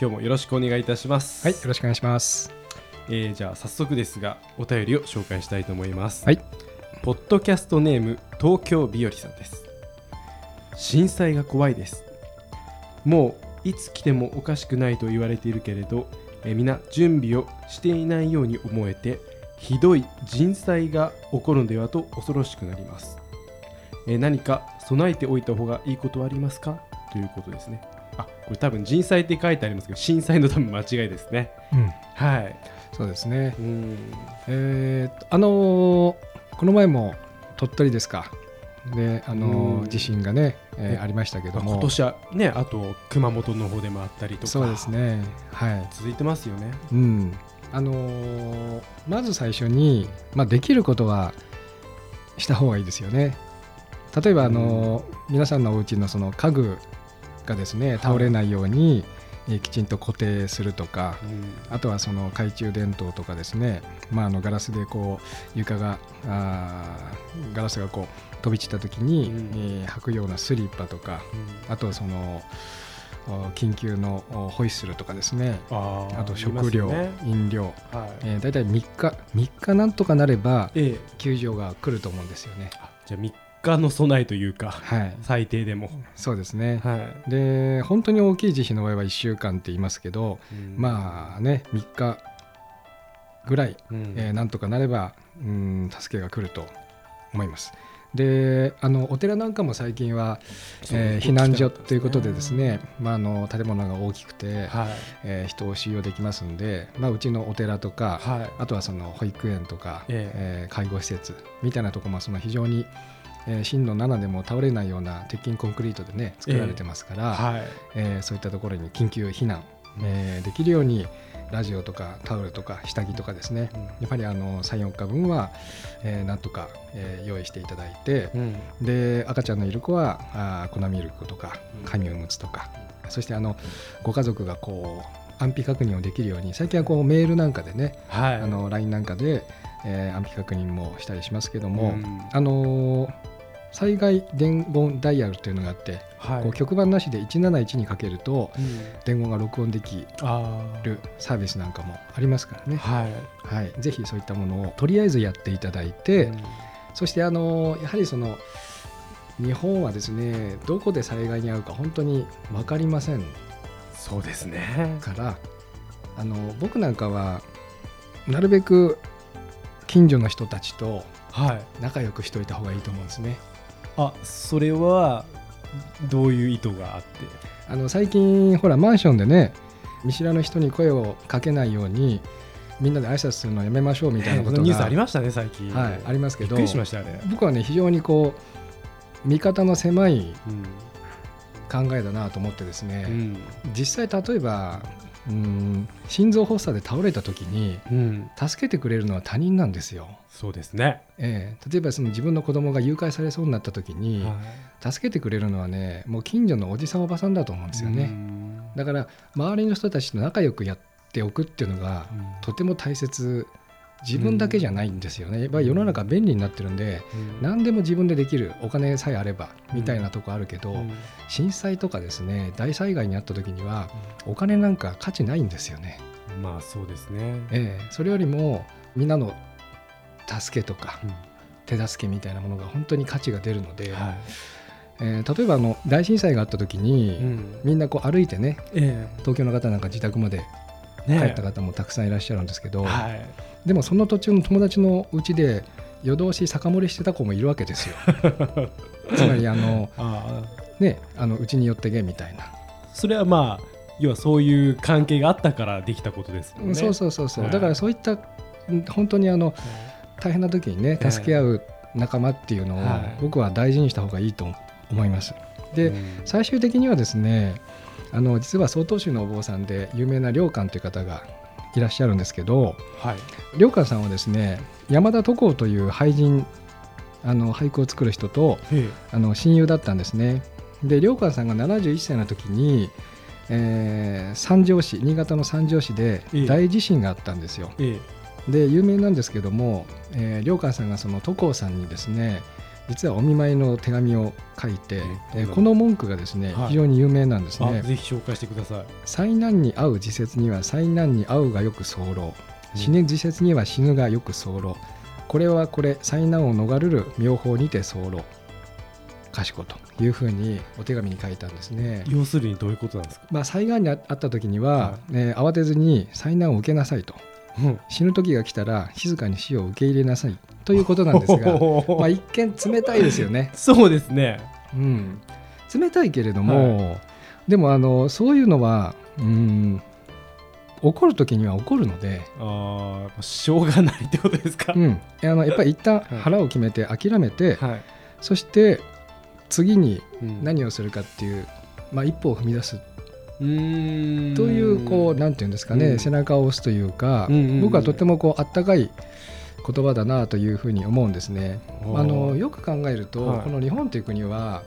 今日もよろしくお願いいたします。はい、よろしくお願いします。えーじゃあ早速ですがお便りを紹介したいと思います。はい、ポッドキャストネーム東京日和さんです。震災が怖いです。もういつ来てもおかしくないと言われているけれどえー皆準備をしていないように思えてひどい人災が起こるのではと恐ろしくなります、えー何か備えておいた方がいいことはありますか？ということですねあこれ多分人災って書いてありますけど震災の多分間違いですねうん、はいそうですね。うんえーあのーこの前も鳥取ですか。で、あのーうん地震がね、えーねありましたけども、今年はねあと熊本の方でもあったりとかそうですね。はい。続いてますよねうん。あのーまず最初に、まあできることはした方がいいですよね。例えばあのー皆さんのお家のその家具がですね倒れないように、えーきちんと固定するとか、あとはその懐中電灯とかですね、まあ、あのガラスでこう床があーガラスがこう飛び散った時に、うん。えー履くようなスリッパとかあとはそのお緊急のおホイッスルとかですね。あと食料、ね。飲料、はい。えー、大体3日3日なんとかなればええ。救助が来ると思うんですよね。あじゃあ3日の備えというかはい、最低でも。そうですね、はい。で本当に大きい地震の場合は1週間って言いますけど、まあね3日ぐらいうん。えーなんとかなれば、うん、助けが来ると思います。であのお寺なんかも最近は、えー避難所ということでですね、まあ、あの建物が大きくて、はい。えー人を収容できますんで、まあ、うちのお寺とか、はい。あとはその保育園とか、ええ。ー介護施設みたいなところもその非常に、えー震度7でも倒れないような鉄筋コンクリートでね作られてますから、はい。えーそういったところに緊急避難、えーできるようにラジオとかタオルとか下着とかですね、やっぱりあの34日分は、えーなんとか、えー用意していただいて、うん。で赤ちゃんのいる子はあー粉ミルクとかうん。紙おむつとか、そしてあのご家族がこう安否確認をできるように最近はこうメールなんかでね、はい。あの LINE なんかで、えー安否確認もしたりしますけども、うん。あのー災害伝言ダイヤルというのがあって、はい。こう局番なしで171にかけるとうん。伝言が録音できあるサービスなんかもありますからね、ーはい。はい、ぜひそういったものをとりあえずやっていただいて、そしてあのやはりその日本はですねどこで災害に遭うか本当に分かりませんそうですね。からあの僕なんかはなるべく近所の人たちとはい。仲良くしておいた方がいいと思うんですね。あそれはどういう意図があって？あの最近ほらマンションでね見知らぬ人に声をかけないようにみんなで挨拶するのやめましょうみたいなことが、ニュースありましたね最近。はい、ありますけどびっくりしましたあれ。僕はね非常にこう見方の狭いうん。考えだなと思ってですね、うん。実際例えばうん。心臓発作で倒れた時にうん助けてくれるのは他人なんですよ。そうですね。ええ。例えばその自分の子供が誘拐されそうになった時に、助けてくれるのはねもう近所のおじさんおばさんだと思うんですよね。うん。だから周りの人たちと仲良くやっておくっていうのがとても大切自分だけじゃないんですよね。やっぱり世の中便利になってるんでうん。何でも自分でできるお金さえあればみたいなとこあるけど、うん。震災とかですね大災害にあった時にはお金なんか価値ないんですよね。まあそうですね。ええ。それよりもみんなの助けとかうん。手助けみたいなものが本当に価値が出るので、はえー例えばあの大震災があった時に、いうん。みんなこう歩いてねえ。東京の方なんか自宅まで帰った方もたくさんいらっしゃるんですけど、はい。でもその途中の友達のうちで夜通し酒盛りしてた子もいるわけですよ。つまりあのねあのうちに寄ってけみたいな、それはまあ要はそういう関係があったからできたことですもんねそうそうそうそう、はい。だからそういったうん本当にあの大変な時にねええ助け合う仲間っていうのをはい。僕は大事にした方がいいと思います。で、うん。最終的にはですねあの実は曹洞宗のお坊さんで有名な良寛という方がいらっしゃるんですけどはい良寛さんはですね山田徳夫という俳人あの俳句を作る人とへあの親友だったんですね。で良寛さんが71歳の時に、えー三条市新潟の三条市でええ大地震があったんですよ。ええで有名なんですけども、えー、良寛さんがその徳夫さんにですね実はお見舞いの手紙を書いて、ええーこの文句がですね、はい。非常に有名なんですね。あぜひ紹介してください。災難に遭う時節には災難に遭うがよく候。死ぬ時節には死ぬがよく候。これはこれ災難を逃れる妙法にて候。賢というふうにお手紙に書いたんですね。要するにどういうことなんですか？まあ、災害にあった時にはは、えー慌てずに災難を受けなさいと。うん死ぬ時が来たら静かに死を受け入れなさい。ということなんですが まあ一見冷たいですよね。そうですね。うん、冷たいけれども、でもあのそういうのは、うん、怒る時には怒るので、ああしょうがないってことですか、うん、あのやっぱり一旦はい。腹を決めて諦めて、はい、そして次にうん。何をするかっていう、まあ、一歩を踏み出すというこうなんていうんですかね、うん。背中を押すというか、うんうんうん。僕はとてもこうあったかい言葉だなというふうに思うんですね。あのよく考えると、はい。この日本という国は、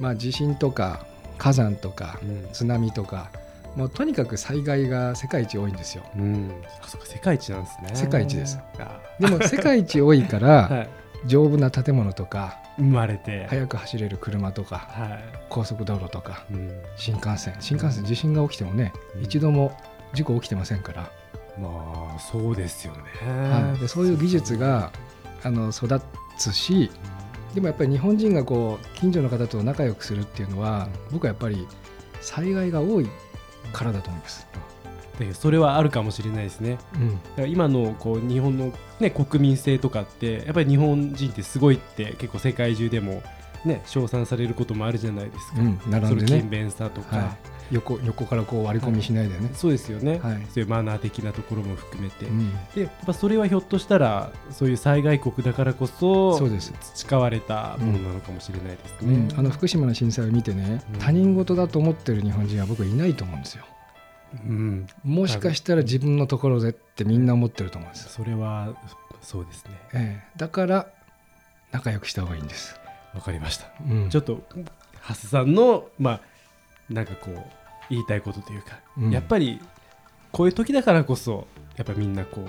まあ、地震とか火山とかうん。津波とかもうとにかく災害が世界一多いんですよ。うん、あそうか世界一なんですね。世界一です。あでも世界一多いかーら はい、丈夫な建物とか生まれて。速く走れる車とかはい、高速道路とかうん、新幹線。新幹線地震が起きてもねうん。一度も事故起きてませんから、まあそうですよね、はい、でそういう技術があの育つしでもやっぱり日本人がこう近所の方と仲良くするっていうのは僕はやっぱり災害が多いからだと思います。でそれはあるかもしれないですね。うん。だから今のこう日本の、ね、国民性とかってやっぱり日本人ってすごいって結構世界中でも、ね、称賛されることもあるじゃないですか、うん、並そんでね。の勤勉さとか、は横横からこう割り込みしないでね。そうですよね、はい。そういうマナー的なところも含めて、うん。でやっぱそれはひょっとしたらそういう災害国だからこそそうです。培われたものなのかもしれないですね。うん、あの福島の震災を見てね、うん他人事だと思ってる日本人は僕いないと思うんですよ。うんもしかしたら自分のところでってみんな思ってると思うんです。それはそうですねええ、だから仲良くした方がいいんです。わかりましたうんちょっとハスさんのまあなんかこう言いたいことというか、うんやっぱりこういう時だからこそやっぱみんなこ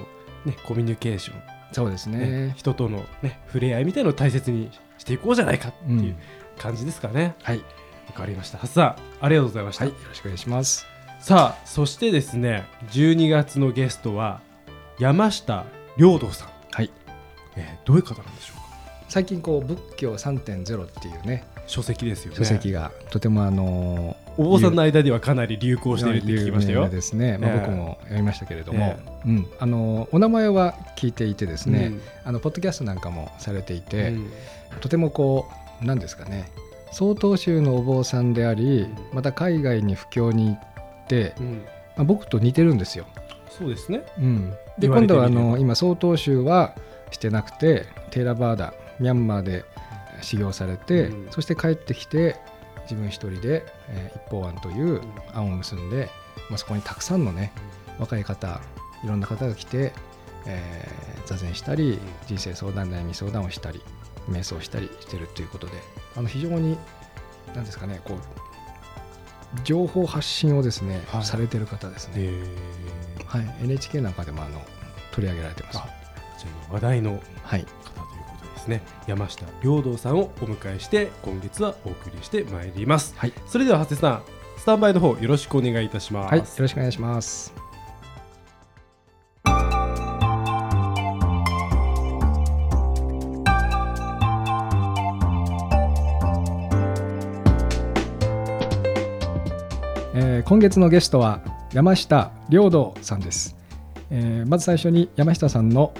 うねコミュニケーション、そうですねね。人とのね触れ合いみたいのを大切にしていこうじゃないかってうんいう感じですかね。はい、わかりましたハスさんありがとうございました。はい、よろしくお願いします。さあそしてですね12月のゲストは山下良道さん、はい、えーどういう方なんでしょうか？最近こう仏教3.0っていうね書籍ですよね。書籍がとてもあのお坊さんの間ではかなり流行しているって聞きましたよ。ですね。まあ、ええ僕も読みましたけれども、えうん、あのお名前は聞いていてですね、うん。あのポッドキャストなんかもされていて、うん。とてもこう何ですかね曹洞宗のお坊さんでありうん。また海外に布教に行っまあ、僕と似てるんですよ。そうですね。うん、で今度はあの今曹洞宗はしてなくてテーラバーダミャンマーで修行されて、うん。そして帰ってきて自分一人で、えー一方案という案を結んで、まあ、そこにたくさんのね若い方いろんな方が来て、えー座禅したり人生相談悩み相談をしたり瞑想したりしてるということであの非常に何ですかねこう情報発信をですね、はい。されてる方ですね。えー。はい、NHK なんかでもあの取り上げられてます。話題のはい、方ということですね。山下良道さんをお迎えして今月はお送りしてまいります。はい、それでは長谷さんスタンバイの方よろしくお願いいたします。はい、よろしくお願いします。今月のゲストは山下良道さんです、えーまず最初に山下さんの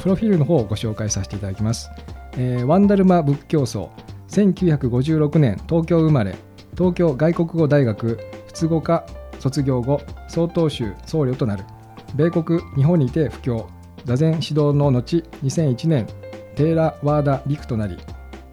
プロフィールの方をご紹介させていただきます、えーワンダルマ仏教僧1956年東京生まれ東京外国語大学仏語科卒業後曹洞宗僧侶となる。米国日本にて布教座禅指導の後2001年テーラワーダ陸となり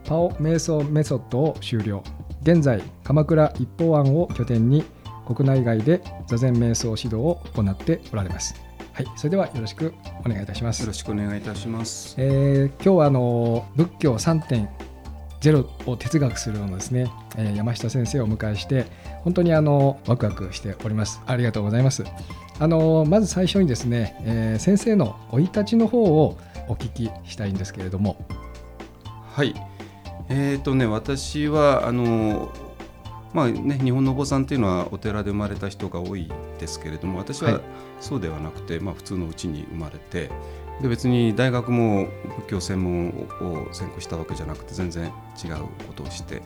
パオ瞑想メソッドを終了。現在鎌倉一方案を拠点に国内外で座禅瞑想指導を行っておられますはい、それではよろしくお願いいたしますよろ。しくお願いいたします。えー今日はあの仏教3.0を哲学するのですね、えー山下先生をお迎えして本当にあのワクワクしておりますありがとうございますあのまず最初にですね、えー先生の生い立ちの方をお聞きしたいんですけれどもはい。えっ、とね、私はあのまあね、日本のお坊さんっていうのはお寺で生まれた人が多いですけれども私ははいそうではなくて、まあ、普通のうちに生まれてで別に大学も仏教専門を専攻したわけじゃなくて全然違うことをして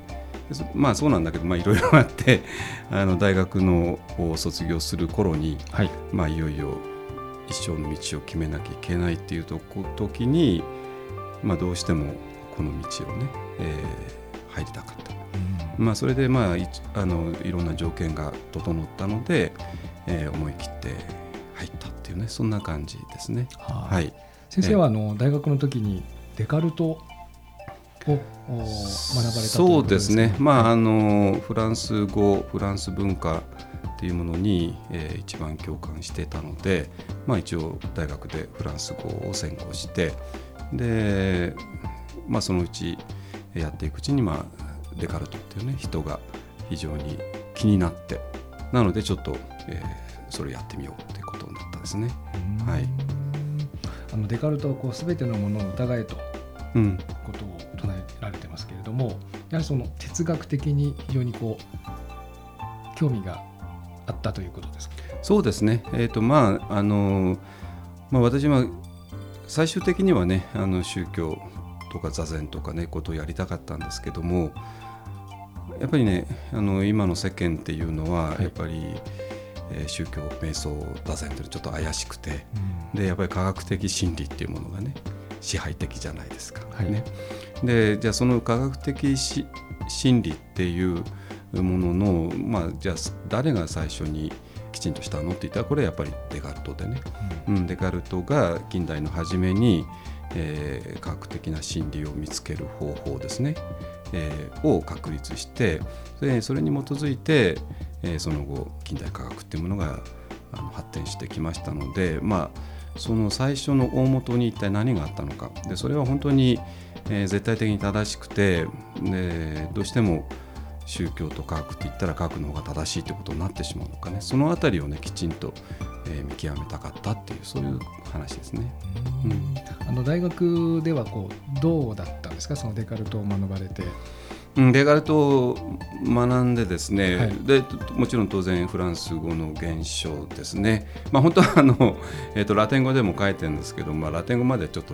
まあそうなんだけど、まあ、いろいろあって あの大学のを卒業する頃に、はいまあ、いよいよ一生の道を決めなきゃいけないっていうとこ時に、まあ、どうしてもこの道をね、えー入りたかった。まあ、それで、まあ、いちあのいろんな条件が整ったので、えー思い切って入ったっていうねそんな感じですね。ははい、先生はあの大学の時にデカルトをお学ばれたそうですね、かまあはいあのフランス語フランス文化っていうものに、えー一番共感してたので、まあ、一応大学でフランス語を専攻してで、まあ、そのうちやっていくうちに、まあ、デカルトっていうね人が非常に気になってなのでちょっと、えーそれやってみようっていうことになったんですね。はい。あのデカルトはこう全てのものを疑えとうん。ことを唱えられてますけれどもやはりその哲学的に非常にこう興味があったということですか？そうですね、えーとまああのまあ、私は最終的にはねあの宗教とか座禅とかねことをやりたかったんですけどもやっぱりねあの今の世間っていうのははい。やっぱり、えー宗教瞑想座禅っていうのはちょっと怪しくてでやっぱり科学的真理っていうものがね支配的じゃないですか。はい。ね、でじゃあその科学的し真理っていうものの、まあ、じゃあ誰が最初にきちんとしたのって言ったらこれはやっぱりデカルトでね、うん、デカルトが近代の初めに、えー科学的な真理を見つける方法ですね、えーを確立してでそれに基づいて、えーその後近代科学っていうものがあの発展してきましたのでまあその最初の大元に一体何があったのか。でそれは本当に、えー絶対的に正しくてでどうしても宗教と科学って言ったら科学の方が正しいってことになってしまうのかね。そのあたりをねきちんと、えー見極めたかったっていうそういう話ですね。うん。あの大学ではこうどうだったんですか？そのデカルトを学ばれて。うんデカルトを学んでですね、はい。でもちろん当然フランス語の現象ですね、まあ、本当はあの、えー、とラテン語でも書いてるんですけど、まあ、ラテン語までちょっと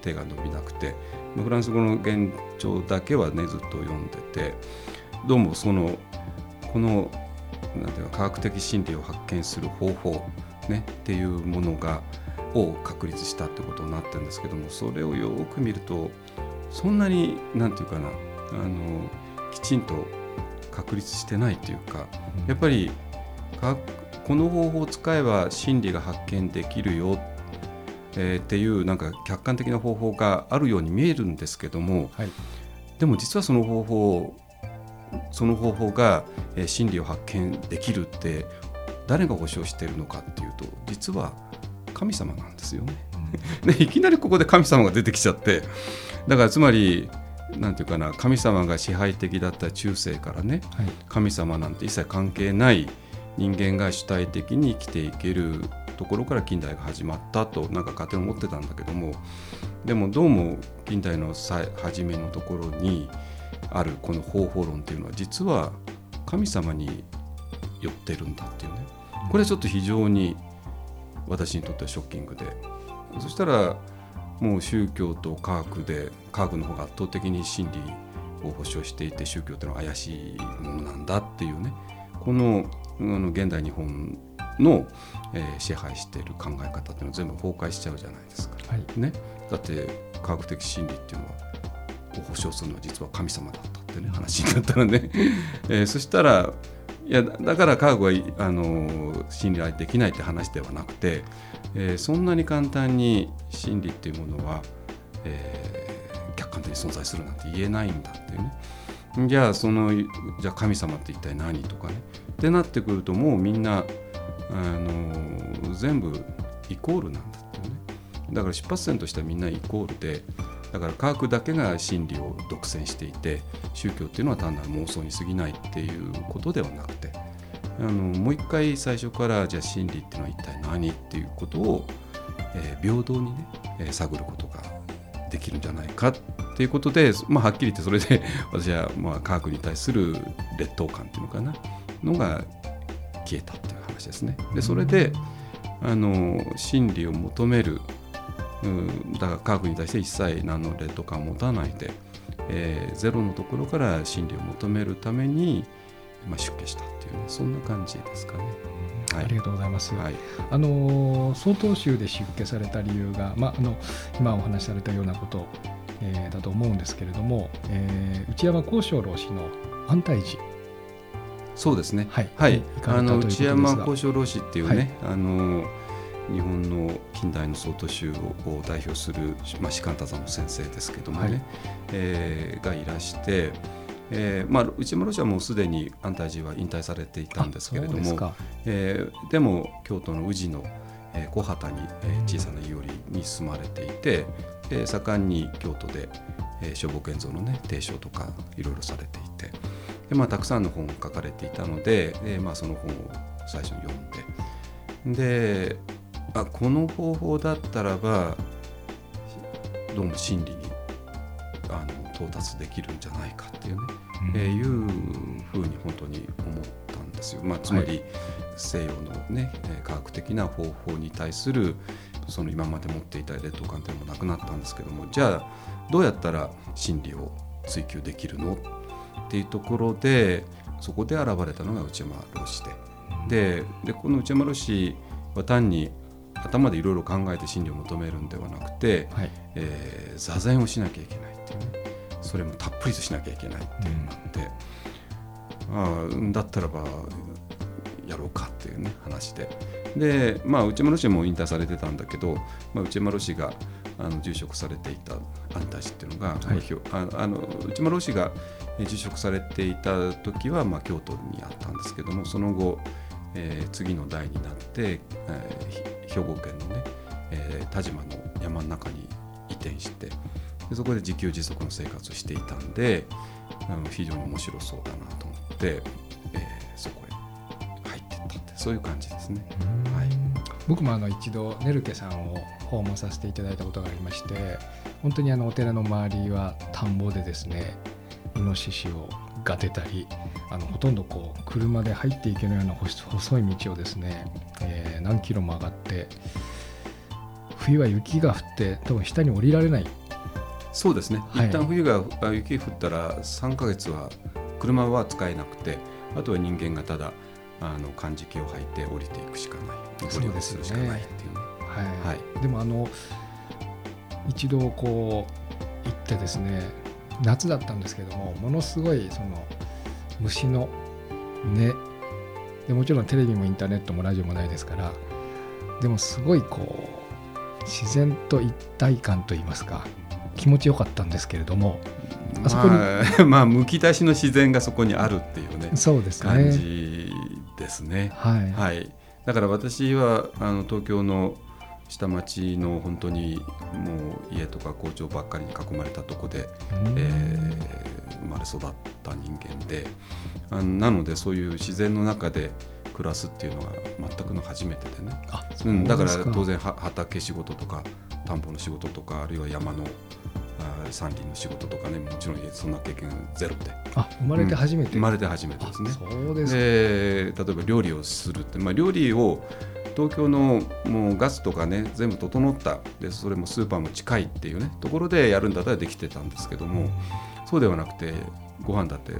手が伸びなくてフランス語の現状だけはねずっと読んでてどうもそのこのなんていうか科学的真理を発見する方法、ね、っていうものがを確立したってことになってるんですけどもそれをよく見るとそんなになんていうかなあのきちんと確立してないというかやっぱりかこの方法を使えば真理が発見できるよ、えーっていうなんか客観的な方法があるように見えるんですけどもはい。でも実はその方法その方法が、えー真理を発見できるって誰が保証しているのかっていうと実は神様なんですよね。でいきなりここで神様が出てきちゃってだからつまりなんていうかな神様が支配的だった中世からねはい神様なんて一切関係ない人間が主体的に生きていけるところから近代が始まったとなんか勝手に思ってたんだけどもでもどうも近代のさ初めのところにあるこの方法論っていうのは実は神様に寄ってるんだっていうね。これはちょっと非常に私にとってはショッキングで。そしたらもう宗教と科学で科学の方が圧倒的に真理を保証していて宗教っていうのは怪しいものなんだっていうね。このあの現代日本の、えー支配している考え方っていうのは全部崩壊しちゃうじゃないですか。はい。ね、だって科学的真理っていうのはを保証するのは実は神様だったってね話になったらね、えーそしたらいやだから科学はあの信頼できないって話ではなくて、えーそんなに簡単に真理っていうものは、えー客観的に存在するなんて言えないんだっていうね。じゃあそのじゃあ神様って一体何とかね。ってなってくるともうみんなあの全部イコールなんだっていうね。だから出発点としてはみんなイコールでだから科学だけが真理を独占していて宗教っていうのは単なる妄想に過ぎないっていうことではなくてあのもう一回最初からじゃあ真理っていうのは一体何っていうことを、えー平等にね、えー探ることができるんじゃないかっていうことで、まあ、はっきり言ってそれで 私はまあ科学に対する劣等感っていうのかなのが消えたっていう話ですね。でそれであの真理を求めるうんだから科学に対して一切何の劣等感を持たないで、えーゼロのところから真理を求めるために、まあ、出家したっていうねそんな感じですかね。はい。ありがとうございます。はい。あの曹洞宗で出家された理由が、まあ、あの今お話しされたようなこと、えーだと思うんですけれども、えー内山幸章老師の安泰寺、そうですね。はい。はい。内山交渉老師っていうね、はい。あの日本の近代の曹洞宗を代表する、まあ、士官多山の先生ですけどもね、はい。えーがいらして、えーまあ、内山老師はもうすでに安泰寺は引退されていたんですけれどもでえーでも京都の宇治の、えー小畑に、えー小さな庵に住まれていて、えー盛んに京都で、えー、正木現像のね提唱とかいろいろされていてで、まあ、たくさんの本を書かれていたので、えーまあ、その本を最初に読んでであこの方法だったらばどうも真理にあの到達できるんじゃないかっていうねえーいうふうに本当に思ったんですよ。まあ、つまり西洋の、ね、えー科学的な方法に対するその今まで持っていた劣等感というのもなくなったんですけどもじゃあどうやったら真理を追求できるのっていうところでそこで現れたのが内山老師で。ででこの内山老師は単に頭でいろいろ考えて真理を求めるんではなくて、はい。えー座禅をしなきゃいけない。っていうねそれもたっぷりとしなきゃいけないっていうのがあって、ああだったらばやろうかっていうね話で。でまあ内山老師も引退されてたんだけど、まあ、内山老師があの住職されていた安泰寺っていうのが、はい。まあああの内山老師がえー住職されていた時は、まあ、京都にあったんですけどもその後、えー次の代になって、えーひ兵庫県のね、えー田島の山の中に移転してでそこで自給自足の生活をしていたんであの非常に面白そうだなと思って、えーそこへ入っていったってそういう感じですね。はい僕もあの一度ネルケさんを訪問させていただいたことがありまして本当にあのお寺の周りは田んぼでですねイノシシをが出たりあのほとんどこう車で入っていけるような細細い道をですね、えー何キロも上がって冬は雪が降って多分下に降りられない。そうですね、はい。一旦冬があ雪降ったら3ヶ月は車は使えなくてあとは人間がただあの漢字機を履いて降りていくしかない。降りですよねするしかないっていうね。はい。はい。でもあの一度こう行ってですね夏だったんですけどもものすごいその虫の音でもちろんテレビもインターネットもラジオもないですからでもすごいこう自然と一体感といいますか気持ちよかったんですけれどもあそこにまあ、まあむき出しの自然がそこにあるっていうねそうです感ねじですね。はい、はい、だから私はあの東京の下町の本当にもう家とか工場ばっかりに囲まれたとこで、うん。えー生まれ育った人間であのなのでそういう自然の中で暮らすっていうのが全くの初めてでね、あうん、だから当然は畑仕事とか田んぼの仕事とかあるいは山の山林の仕事とかねもちろんそんな経験ゼロで。あ生まれて初めて、生まれて初めてですね。あそうですか。で例えば料理をするって、まあ、料理を東京のもうガスとかね全部整ったでそれもスーパーも近いっていうねところでやるんだったらできてたんですけども、そうではなくてご飯だって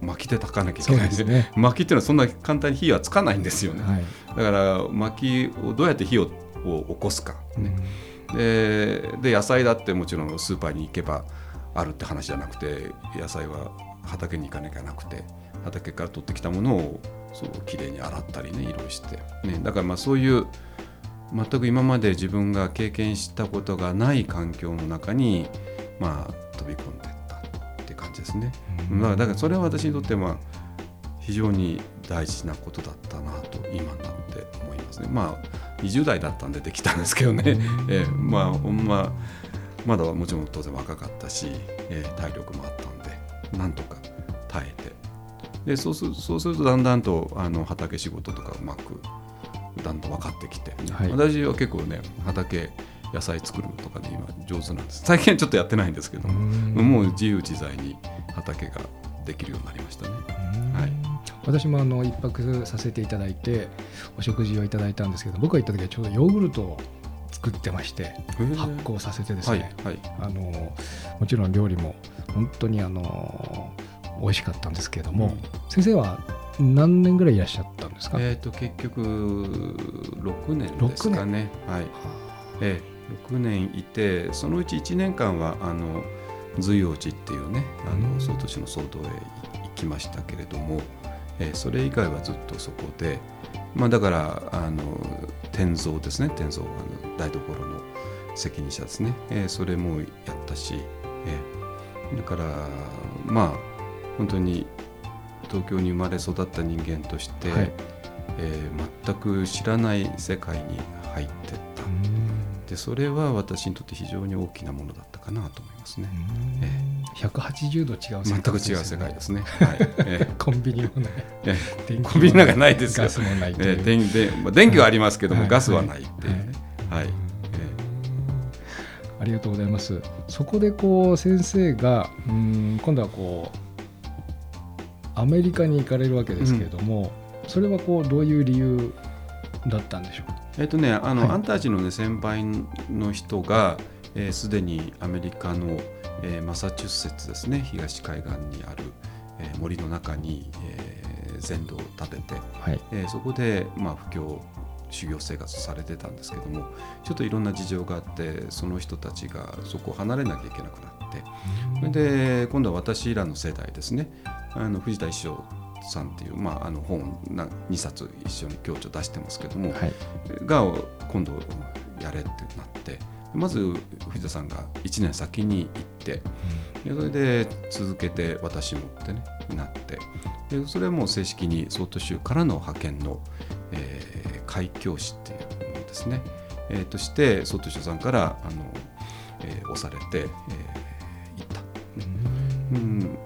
薪で炊かなきゃいけないですね。薪っていうのはそんな簡単に火はつかないんですよね、はい、だから薪をどうやって火をを起こすか、ね。でで野菜だってもちろんスーパーに行けばあるって話じゃなくて野菜は畑に行かなきゃなくて畑から取ってきたものをそうきれいに洗ったりね色して、ね、だからまあそういう全く今まで自分が経験したことがない環境の中に、まあ、飛び込んでいったって感じですね。うんだからだからそれは私にとってまあ非常に大事なことだったなと今になって思いますね。まあ20代だったんでできたんですけどね、えーまあほんままだもちろん当然若かったし、えー体力もあったんでなんとか耐えてでそうするそうするとだんだんとあの畑仕事とかうまくだんだん分かってきて、はい。私は結構ね畑野菜作るのとかで今上手なんです。最近はちょっとやってないんですけどももう自由自在に畑ができるようになりましたね。はい。私もあの一泊させていただいてお食事をいただいたんですけど僕が行った時はちょうどヨーグルトを作ってまして発酵させてですはいね、はい。あのもちろん料理も本当にあの美味しかったんですけれども、うん。先生は何年ぐらいいらっしゃったんですか、えー、と結局6年ですかね。はい。ええ、6年いてそのうち1年間はあの随王寺っていうねあうん。の総都市の総統へ行きましたけれども、えーそれ以外はずっとそこで、まあ、だからあの天蔵ですね。天蔵あの台所の責任者ですね、えーそれもやったし、えーだからまあ本当に東京に生まれ育った人間として、はい。えー全く知らない世界に入ってった。でそれは私にとって非常に大きなものだったかなと思いますね。え180度違う世界全く違う世界ですね。はい。えコンビニもない。コンビニなんかないですよ。ガスもないという。えー電でまあ電気はありますけども、はい。ガスはないっていう。ねはい、ありがとうございます。そこでこう先生がうん今度はこうアメリカに行かれるわけですけれども、それはこうどういう理由だったんでしょう？か。えーえっとねあの、はいアンターチの、ね、先輩の人がすで、にアメリカの、えーマサチューセッツですね東海岸にある、えー森の中に、えー全土を建てて、はい。えーそこで、まあ、布教修行生活されてたんですけどもちょっといろんな事情があってその人たちがそこを離れなきゃいけなくなってそれで今度は私らの世代ですねあの藤田一生さんっていう、まあ、あの本な2冊一緒に共著出してますけども、はい。が今度やれってなってまず藤田さんが1年先に行ってでそれで続けて私もってねなってでそれはもう正式に総都州からの派遣の、えー開教師っていうものですね、えーとして総都州さんからあの、えー押されて、えー。うん。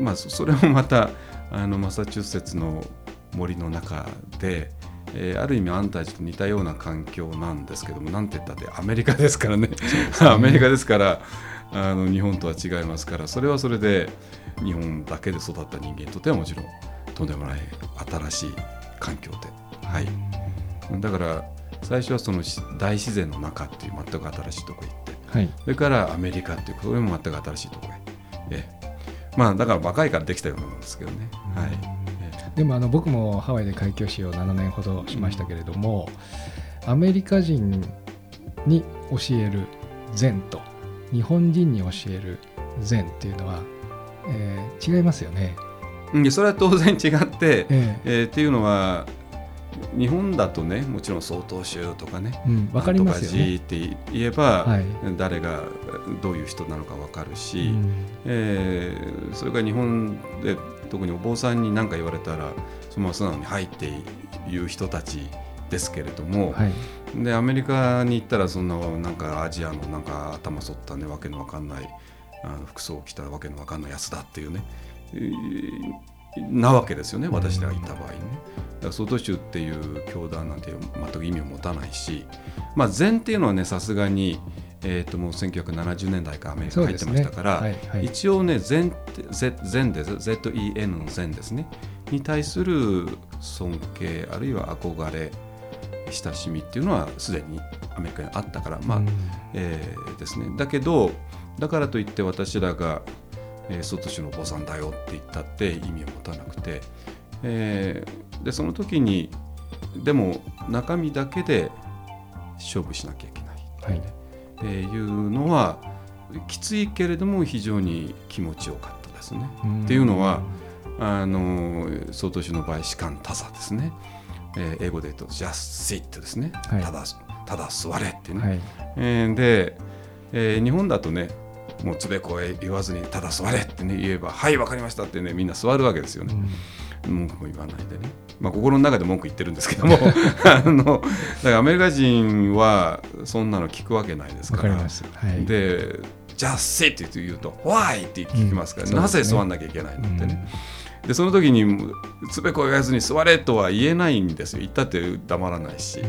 まあそ それもまたあのマサチューセッツの森の中で、えーある意味アンタージと似たような環境なんですけどもなんて言ったってアメリカですからね。アメリカですからあの日本とは違いますからそれはそれで日本だけで育った人間にとってはもちろんとんでもない新しい環境で、はい、だから最初はそのし大自然の中っていう全く新しいとこ行って。はい。それからアメリカっていうこれも全く新しいところへ、ええまあだから若いからできたようなもんですけどね、はい。えでもあの僕もハワイで開教師を7年ほどしましたけれども、アメリカ人に教える禅と日本人に教える禅っていうのは、えー違いますよね。それは当然違って、ええ。えーっていうのは日本だとねもちろん曹洞宗とかねうん、わかりますよね。寺って言えば、はい。誰がどういう人なのか分かるし、うんえーそれから日本で特にお坊さんに何か言われたらそのまま素直に「はい」っていう人たちですけれども、はい。でアメリカに行ったらそんななんかアジアのなんか頭反ったねわけのわかんないあの服装を着たわけのわかんないやつだっていうね、えーなわけですよね私らがいた場合にね。だから曹洞宗っていう教団なんて全く意味を持たないし、まあ、禅っていうのはねさすがに、えー、ともう1970年代からアメリカ入って。ましたから、はいはい。一応ね禅禅です ZEN の禅ですねに対する尊敬あるいは憧れ親しみっていうのはすでにアメリカにあったからまあ、うんえーですねだけどだからといって私らが、えー、外州のお坊さんだよって言ったって意味を持たなくて、えーでその時にでも中身だけで勝負しなきゃいけない。はい。えーいうのはきついけれども非常に気持ちよかったですね。っていうのはあの曹洞宗の場合士官多座ですね、えー英語で言うと just sit ですね、はいただただ座れっていうね、はい。えーで、えー日本だとねもうつべこえ言わずにただ座れってね言えばはいわかりましたってねみんな座るわけですよね、文句も言わないでね。まあ、心の中で文句言ってるんですけども。あのだからアメリカ人はそんなの聞くわけないですから。わか。はい。で「じゃあせ」って言うと「Why?」って聞きますから、うん。なぜ座んなきゃいけないのってね、でその時につべこ言わずに座れとは言えないんですよ。言ったって黙らないし、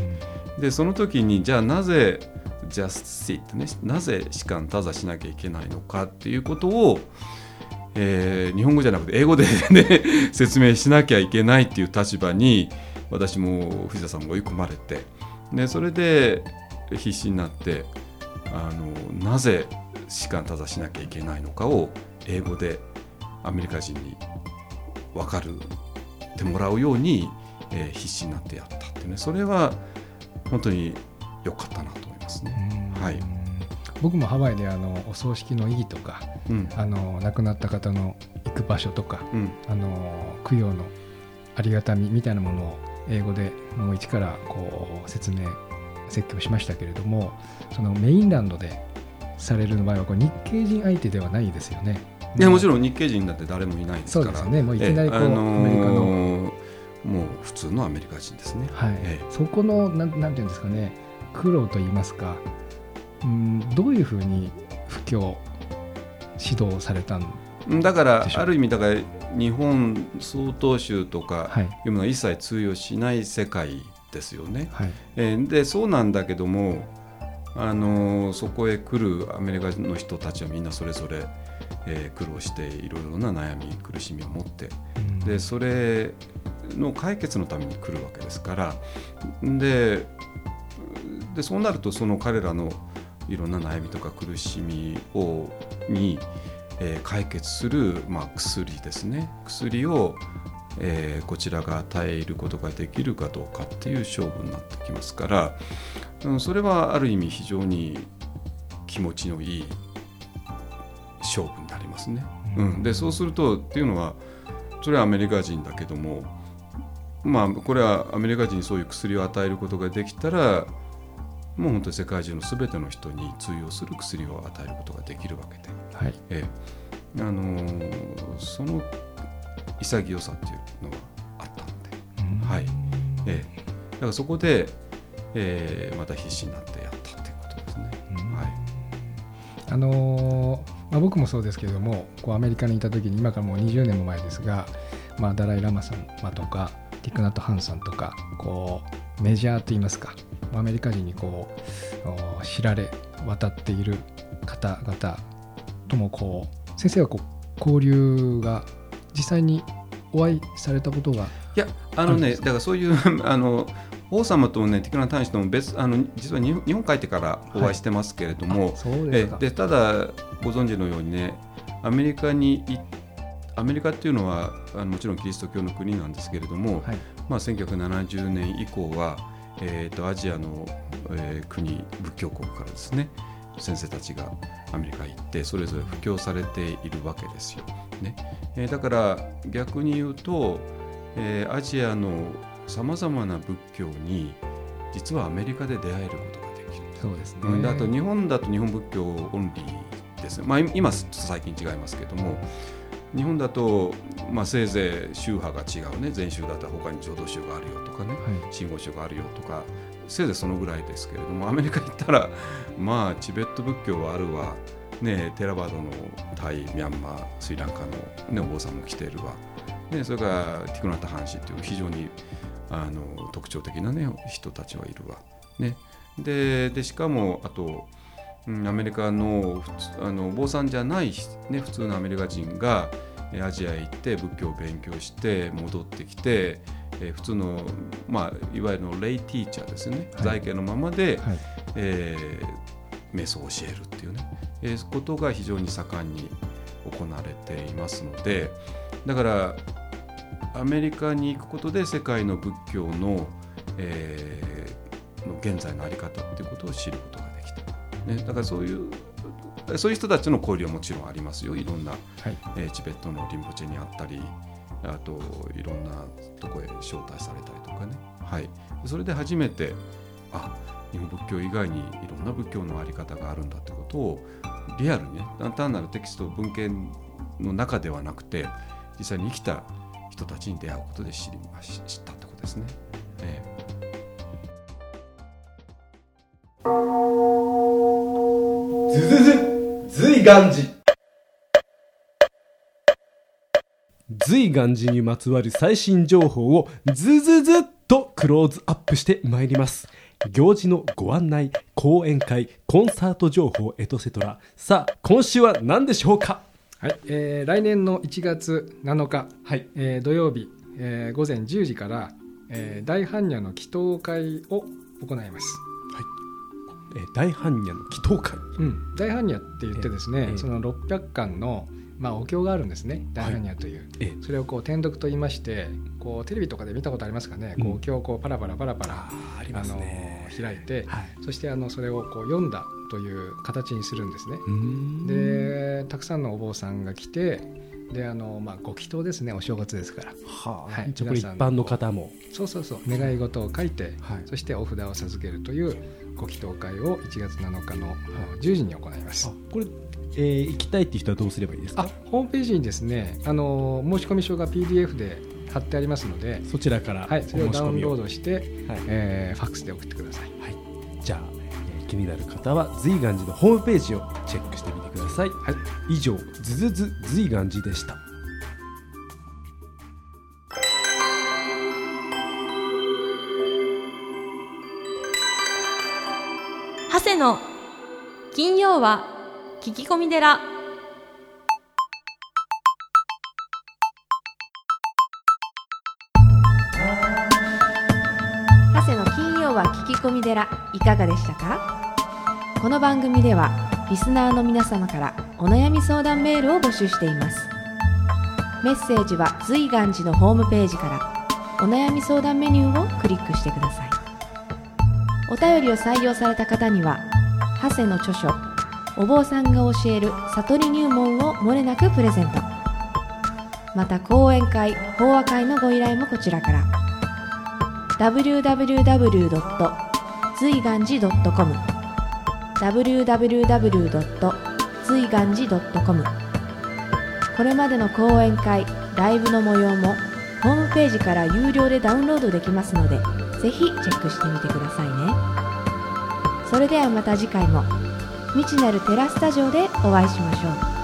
でその時にじゃあなぜ just sit ねなぜ士官多座しなきゃいけないのかっていうことを、えー日本語じゃなくて英語で、ね、説明しなきゃいけないっていう立場に私も藤田さんも追い込まれてでそれで必死になってあのなぜ士官多座しなきゃいけないのかを英語でアメリカ人に分かるってもらうように、えー必死になってやったってね。それは本当に良かったなと思いますね。うん。はい。僕もハワイであのお葬式の意義とかうん。あの亡くなった方の行く場所とかうん。あの供養のありがたみみたいなものを英語でもう一からこう説明説教しましたけれどもそのメインランドでされる場合はこう日系人相手ではないですよね。いやもちんろん日系人だって誰もいないですから。そうですよね。もういきなりこう、アメリカの、もう普通のアメリカ人ですね。はい。えそこのなんなんていうんですかね。苦労といいますか。うんどういうふうに布教指導されたんえだからある意味だから日本曹洞宗とかはい。いうものは一切通用しない世界ですよね。はい。えーでそうなんだけども、あのーそこへ来るアメリカの人たちはみんなそれぞれ、えー苦労していろいろな悩み苦しみを持ってうん。でそれの解決のために来るわけですから。ででそうなるとその彼らのいろんな悩みとか苦しみをに、えー解決する、まあ、薬ですね。薬を、えーこちらが与えることができるかどうかっていう勝負になってきますから、うん、それはある意味非常に気持ちのいい勝負になりますね。うん、でそうするとっていうのはそれはアメリカ人だけどもまあこれはアメリカ人にそういう薬を与えることができたらもう本当に世界中の全ての人に通用する薬を与えることができるわけで、はい。ええ。あのーその潔さっていうのがあったので、はい。ええ、だからそこで、ええまた必死になってやったっていうことですね。はい。あのーまあ、僕もそうですけれどもこうアメリカにいた時に今からもう20年も前ですが、まあ、ダライ・ラマさんとかティクナット・ハンさんとかこうメジャーといいますかアメリカ人にこうお知られ渡っている方々ともこう先生はこう交流が実際にお会いされたことがいやあのねだからそういう あの王様とねティクナ大使とも別あの実は日本帰ってからお会いしてますけれども、そうですか。えでただご存知のようにねアメリカにいアメリカっていうのはあのもちろんキリスト教の国なんですけれども、はいまあ、1970年以降は、えー、とアジアの、えー国仏教国からですね先生たちがアメリカ行ってそれぞれ布教されているわけですよ。ねえーだから逆に言うと、えーアジアのさまざまな仏教に実はアメリカで出会えることができる。そうですね、うんであと日本だと日本仏教オンリーですね、まあ、今最近違いますけども日本だと、まあ、せいぜい宗派が違うね。禅宗だったら他に浄土宗があるよとかね。はい。真言宗があるよとか。せいぜいそのぐらいですけれども。アメリカ行ったらまあチベット仏教はあるわ、ね、テラバードのタイミャンマースリランカの、ね、お坊さんも来ているわ、ね、それからティクナタ・ハンシっていう非常にあの特徴的な、ね、人たちはいるわ。ね、ででしかもあと、うん、アメリカのあのお坊さんじゃない、ね、普通のアメリカ人がえアジアへ行って仏教を勉強して戻ってきて、えー普通の、まあ、いわゆるのレイティーチャーですね、はい。在家のままで、はい。えー瞑想を教えるっていうね、えーことが非常に盛んに行われていますのでだからアメリカに行くことで世界の仏教の,、えーの現在の在り方っていうことを知ることがね、だからそういうそういう人たちの交流はもちろんありますよ。いろんな、はい。えーチベットのリンポチェにあったりあといろんなとこへ招待されたりとかね、はい、それで初めてあ日本仏教以外にいろんな仏教の在り方があるんだってことをリアルにね単なるテキスト文献の中ではなくて実際に生きた人たちに出会うことで知りまし知ったってことですね。えズ願寺随願寺にまつわる最新情報をズズズっとクローズアップしてまいります。行事のご案内講演会コンサート情報エトセトラさあ今週は何でしょうか？はい、えー来年の1月7日、はい。えー土曜日、えー午前10時から、えー大般若の祈祷会を行います。えー大般若の祈祷会。うん、大般若って言ってですね、ええその600巻の、まあ、お経があるんですね。大般若という、えそれをこう天読と言いましてこうテレビとかで見たことありますかね、こううんお経をこうパラパラパラパラあーあの開いて、はい。そしてあのそれをこう読んだという形にするんですね。でたくさんのお坊さんが来てであの、まあ、ご祈祷ですね。お正月ですから。はあ、はい。一般の方も。そうそうそう。願い事を書いて、はい。そしてお札を授けるというご祈祷会を1月7日のあの10時に行います。あ。これ、えー行きたいっていう人はどうすればいいですあかホームページにですねあの申し込み書が PDF で貼ってありますので、そちらからおはい、申それを。ダウンロードして、はい。えーファックスで送ってください。はい、じゃあ、えー気になる方は随願寺のホームページをチェックしてみてください、はい、以上ズズズ随願寺でしたの金曜は聞き込み寺。長谷の金曜は聞き込み寺いかがでしたか？この番組ではリスナーの皆様からお悩み相談メールを募集しています。メッセージは随願寺のホームページからお悩み相談メニューをクリックしてください。お便りを採用された方には長谷の著書お坊さんが教える悟り入門をもれなくプレゼントまた講演会法話会のご依頼もこちらから www. 随願寺 .com www. 随願寺 .com これまでの講演会ライブの模様もホームページから有料でダウンロードできますのでぜひチェックしてみてくださいねそれではまた次回も。未知なるテラスタジオでお会いしましょう。